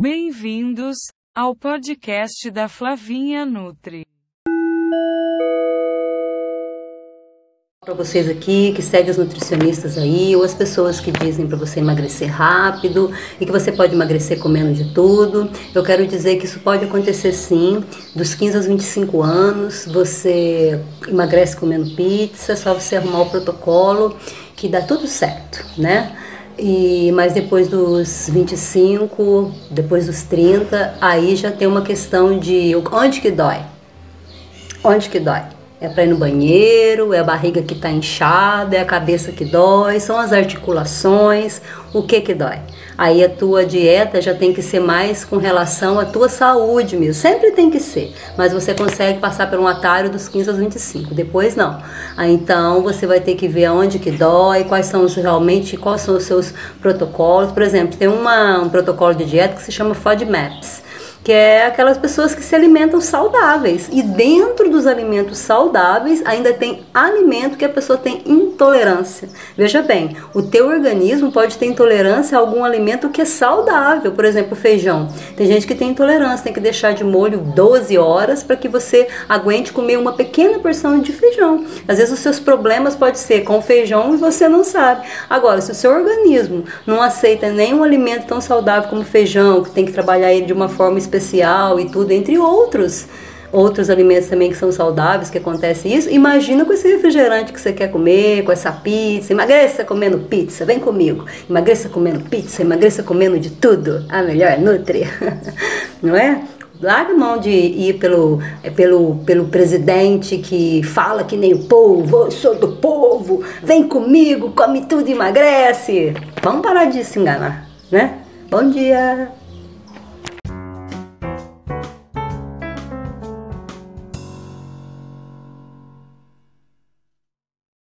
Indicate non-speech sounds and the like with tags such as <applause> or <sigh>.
Bem-vindos ao podcast da Flavinha Nutri. Para vocês aqui que seguem os nutricionistas aí, ou as pessoas que dizem para você emagrecer rápido e que você pode emagrecer comendo de tudo, eu quero dizer que isso pode acontecer sim. Dos 15 aos 25 anos, você emagrece comendo pizza, só você arrumar o protocolo que dá tudo certo, né? E, mas depois dos 25, depois dos 30, aí já tem uma questão de onde que dói? Onde que dói? É para ir no banheiro, é a barriga que está inchada, é a cabeça que dói, são as articulações, o que que dói? Aí a tua dieta já tem que ser mais com relação à tua saúde mesmo. Sempre tem que ser, mas você consegue passar por um atalho dos 15 aos 25. Depois não. Aí então você vai ter que ver aonde que dói, quais são os realmente, quais são os seus protocolos. Por exemplo, tem uma, um protocolo de dieta que se chama FODMAPs que é aquelas pessoas que se alimentam saudáveis. E dentro dos alimentos saudáveis ainda tem alimento que a pessoa tem intolerância. Veja bem, o teu organismo pode ter intolerância a algum alimento que é saudável, por exemplo, feijão. Tem gente que tem intolerância, tem que deixar de molho 12 horas para que você aguente comer uma pequena porção de feijão. Às vezes os seus problemas podem ser com feijão e você não sabe. Agora, se o seu organismo não aceita nenhum alimento tão saudável como feijão, que tem que trabalhar ele de uma forma especial e tudo, entre outros outros alimentos também que são saudáveis, que acontece isso. Imagina com esse refrigerante que você quer comer, com essa pizza. Emagreça comendo pizza, vem comigo. Emagreça comendo pizza, emagreça comendo de tudo. A melhor Nutri. <laughs> Não é? Larga mão de ir pelo, pelo, pelo presidente que fala que nem o povo, eu sou do povo, vem comigo, come tudo e emagrece. Vamos parar de se enganar, né? Bom dia!